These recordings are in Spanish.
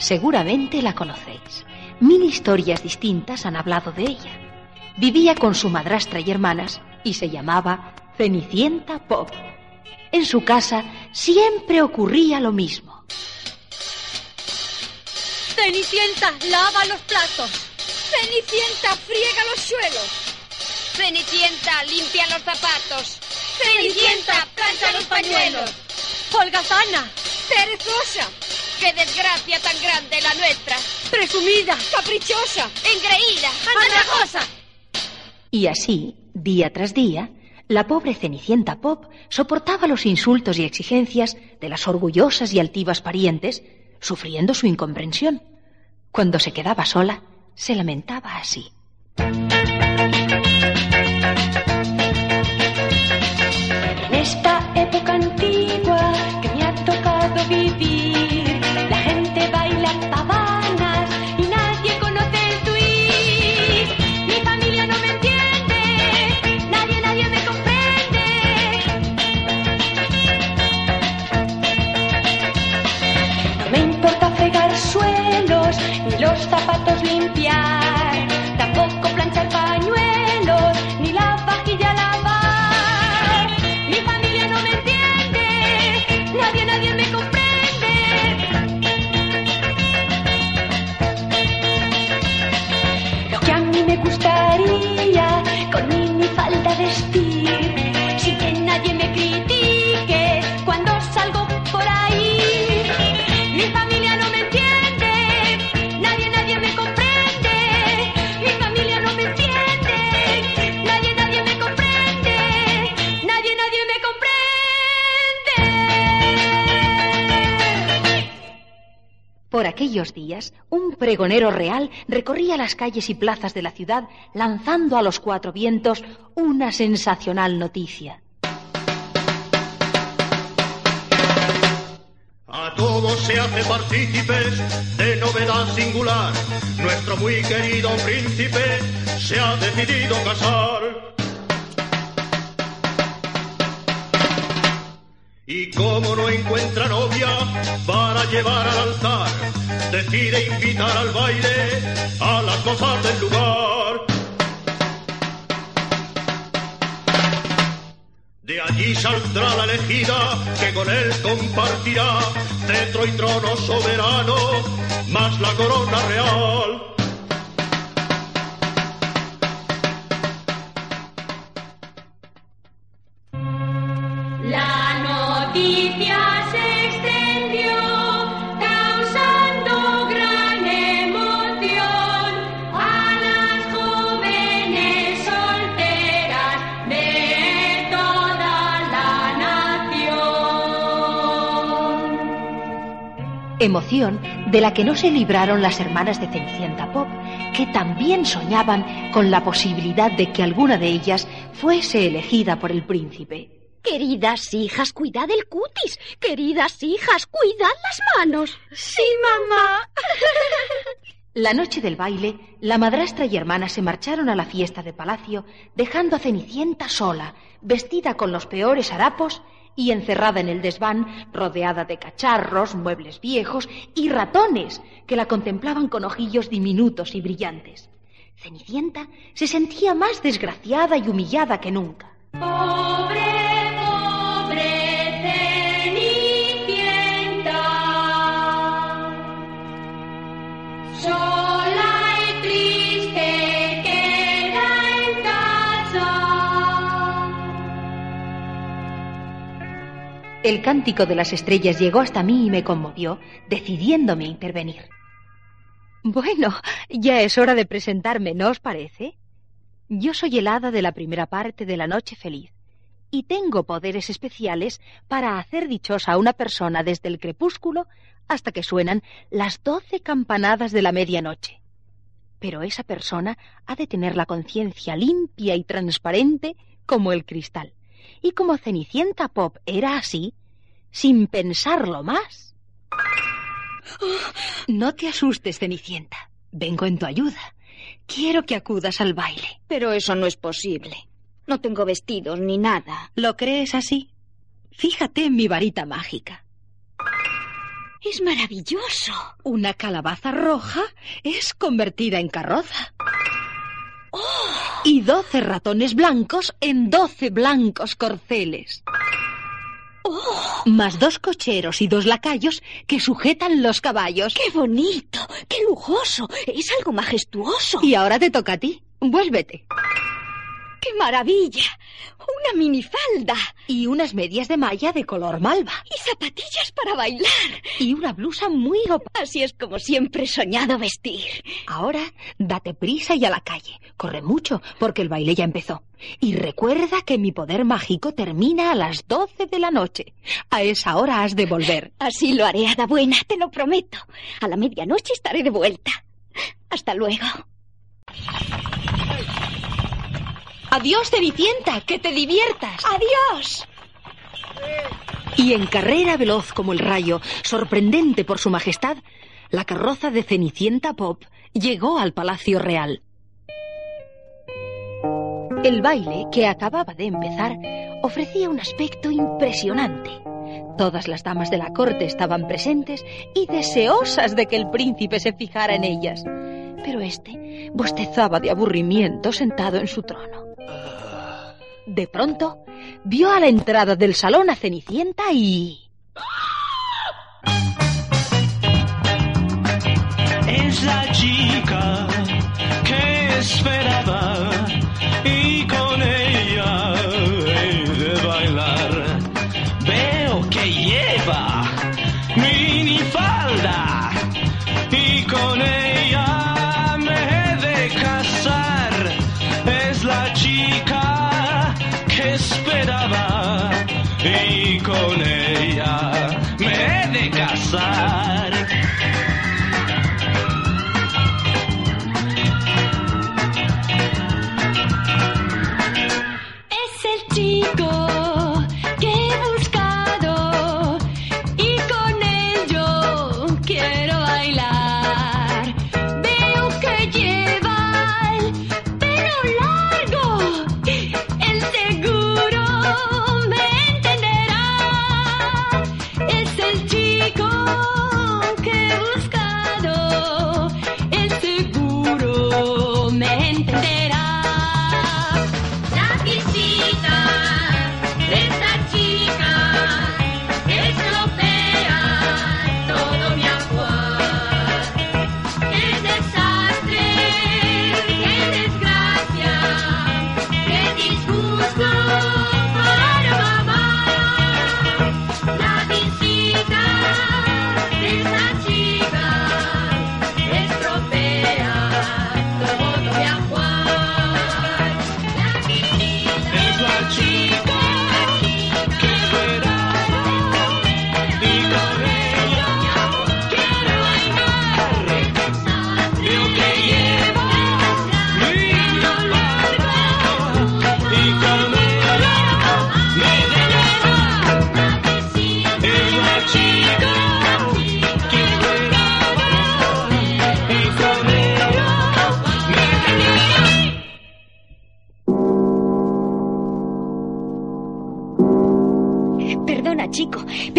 Seguramente la conocéis. Mil historias distintas han hablado de ella. Vivía con su madrastra y hermanas y se llamaba Cenicienta Pop. En su casa siempre ocurría lo mismo. Cenicienta, lava los platos. Cenicienta, friega los suelos. Cenicienta, limpia los zapatos. Cenicienta, plancha los pañuelos. Holgazana, perezosa. ¡Qué desgracia tan grande la nuestra! Presumida, caprichosa, engreída, andrajosa. Y así, día tras día, la pobre Cenicienta Pop soportaba los insultos y exigencias de las orgullosas y altivas parientes, sufriendo su incomprensión. Cuando se quedaba sola, se lamentaba así. Por aquellos días, un pregonero real recorría las calles y plazas de la ciudad lanzando a los cuatro vientos una sensacional noticia. A todos se hace partícipes de novedad singular. Nuestro muy querido príncipe se ha decidido casar. Y como no encuentra novia para llevar al altar, decide invitar al baile a las cosas del lugar. De allí saldrá la elegida que con él compartirá cetro y trono soberano, más la corona real. La noticia Emoción de la que no se libraron las hermanas de Cenicienta Pop, que también soñaban con la posibilidad de que alguna de ellas fuese elegida por el príncipe. Queridas hijas, cuidad el cutis. Queridas hijas, cuidad las manos. Sí, mamá. La noche del baile, la madrastra y hermana se marcharon a la fiesta de palacio, dejando a Cenicienta sola, vestida con los peores harapos y encerrada en el desván, rodeada de cacharros, muebles viejos y ratones que la contemplaban con ojillos diminutos y brillantes. Cenicienta se sentía más desgraciada y humillada que nunca. El cántico de las estrellas llegó hasta mí y me conmovió, decidiéndome a intervenir. Bueno, ya es hora de presentarme, ¿no os parece? Yo soy el hada de la primera parte de la noche feliz y tengo poderes especiales para hacer dichosa a una persona desde el crepúsculo hasta que suenan las doce campanadas de la medianoche. Pero esa persona ha de tener la conciencia limpia y transparente como el cristal. Y como Cenicienta Pop era así, sin pensarlo más. No te asustes, Cenicienta. Vengo en tu ayuda. Quiero que acudas al baile. Pero eso no es posible. No tengo vestidos ni nada. ¿Lo crees así? Fíjate en mi varita mágica. Es maravilloso. Una calabaza roja es convertida en carroza. Y doce ratones blancos en doce blancos corceles. Más dos cocheros y dos lacayos que sujetan los caballos. ¡Qué bonito! ¡Qué lujoso! Es algo majestuoso. Y ahora te toca a ti. Vuélvete. ¡Qué maravilla! Una minifalda. Y unas medias de malla de color malva. Y zapatillas para bailar. Y una blusa muy opa. Así es como siempre he soñado vestir. Ahora date prisa y a la calle. Corre mucho, porque el baile ya empezó. Y recuerda que mi poder mágico termina a las doce de la noche. A esa hora has de volver. Así lo haré, Hada Buena, te lo prometo. A la medianoche estaré de vuelta. Hasta luego. Adiós, Cenicienta, que te diviertas. ¡Adiós! Y en carrera veloz como el rayo, sorprendente por su majestad, la carroza de Cenicienta Pop llegó al Palacio Real. El baile, que acababa de empezar, ofrecía un aspecto impresionante. Todas las damas de la corte estaban presentes y deseosas de que el príncipe se fijara en ellas. Pero este bostezaba de aburrimiento sentado en su trono. De pronto, vio a la entrada del salón a Cenicienta y... Es la chica que esperaba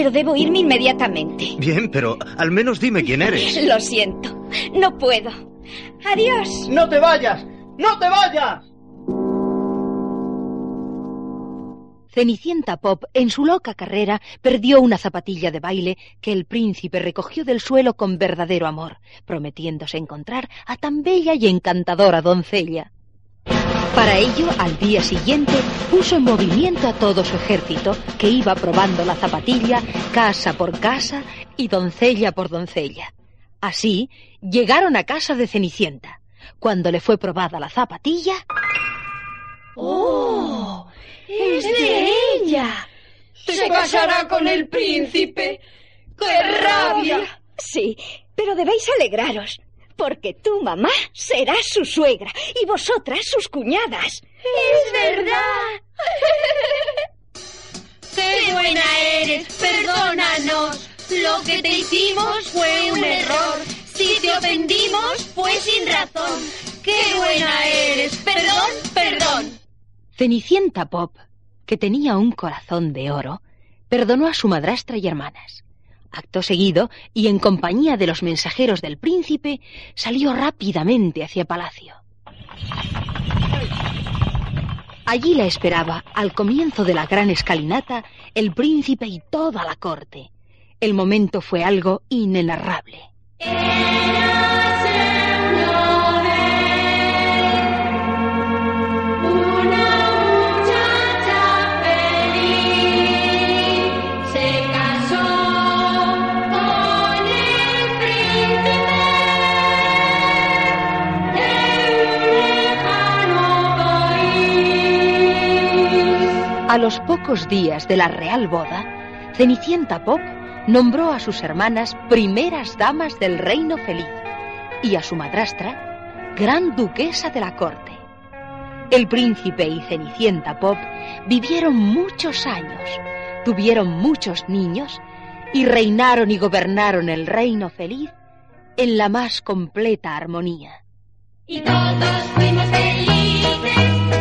pero debo irme inmediatamente. Bien, pero al menos dime quién eres. Lo siento, no puedo. Adiós. ¡No te vayas! ¡No te vayas! Cenicienta Pop, en su loca carrera, perdió una zapatilla de baile que el príncipe recogió del suelo con verdadero amor, prometiéndose encontrar a tan bella y encantadora doncella. Para ello, al día siguiente, puso en movimiento a todo su ejército, que iba probando la zapatilla casa por casa y doncella por doncella. Así, llegaron a casa de Cenicienta. Cuando le fue probada la zapatilla... ¡Oh! ¡Es de ella! Se casará con el príncipe. ¡Qué rabia! Sí, pero debéis alegraros, porque tu mamá será su suegra y vosotras sus cuñadas. ¡Es verdad! ¡Qué buena eres! Perdónanos. Lo que te hicimos fue un error. Si te ofendimos fue sin razón. ¡Qué buena eres! Perdón, perdón. Cenicienta Pop, que tenía un corazón de oro, perdonó a su madrastra y hermanas. Acto seguido, y en compañía de los mensajeros del príncipe, salió rápidamente hacia palacio. Allí la esperaba, al comienzo de la gran escalinata, el príncipe y toda la corte. El momento fue algo inenarrable. A los pocos días de la real boda, Cenicienta Pop nombró a sus hermanas primeras damas del reino feliz y a su madrastra gran duquesa de la corte. El príncipe y Cenicienta Pop vivieron muchos años, tuvieron muchos niños y reinaron y gobernaron el reino feliz en la más completa armonía. Y todos fuimos felices,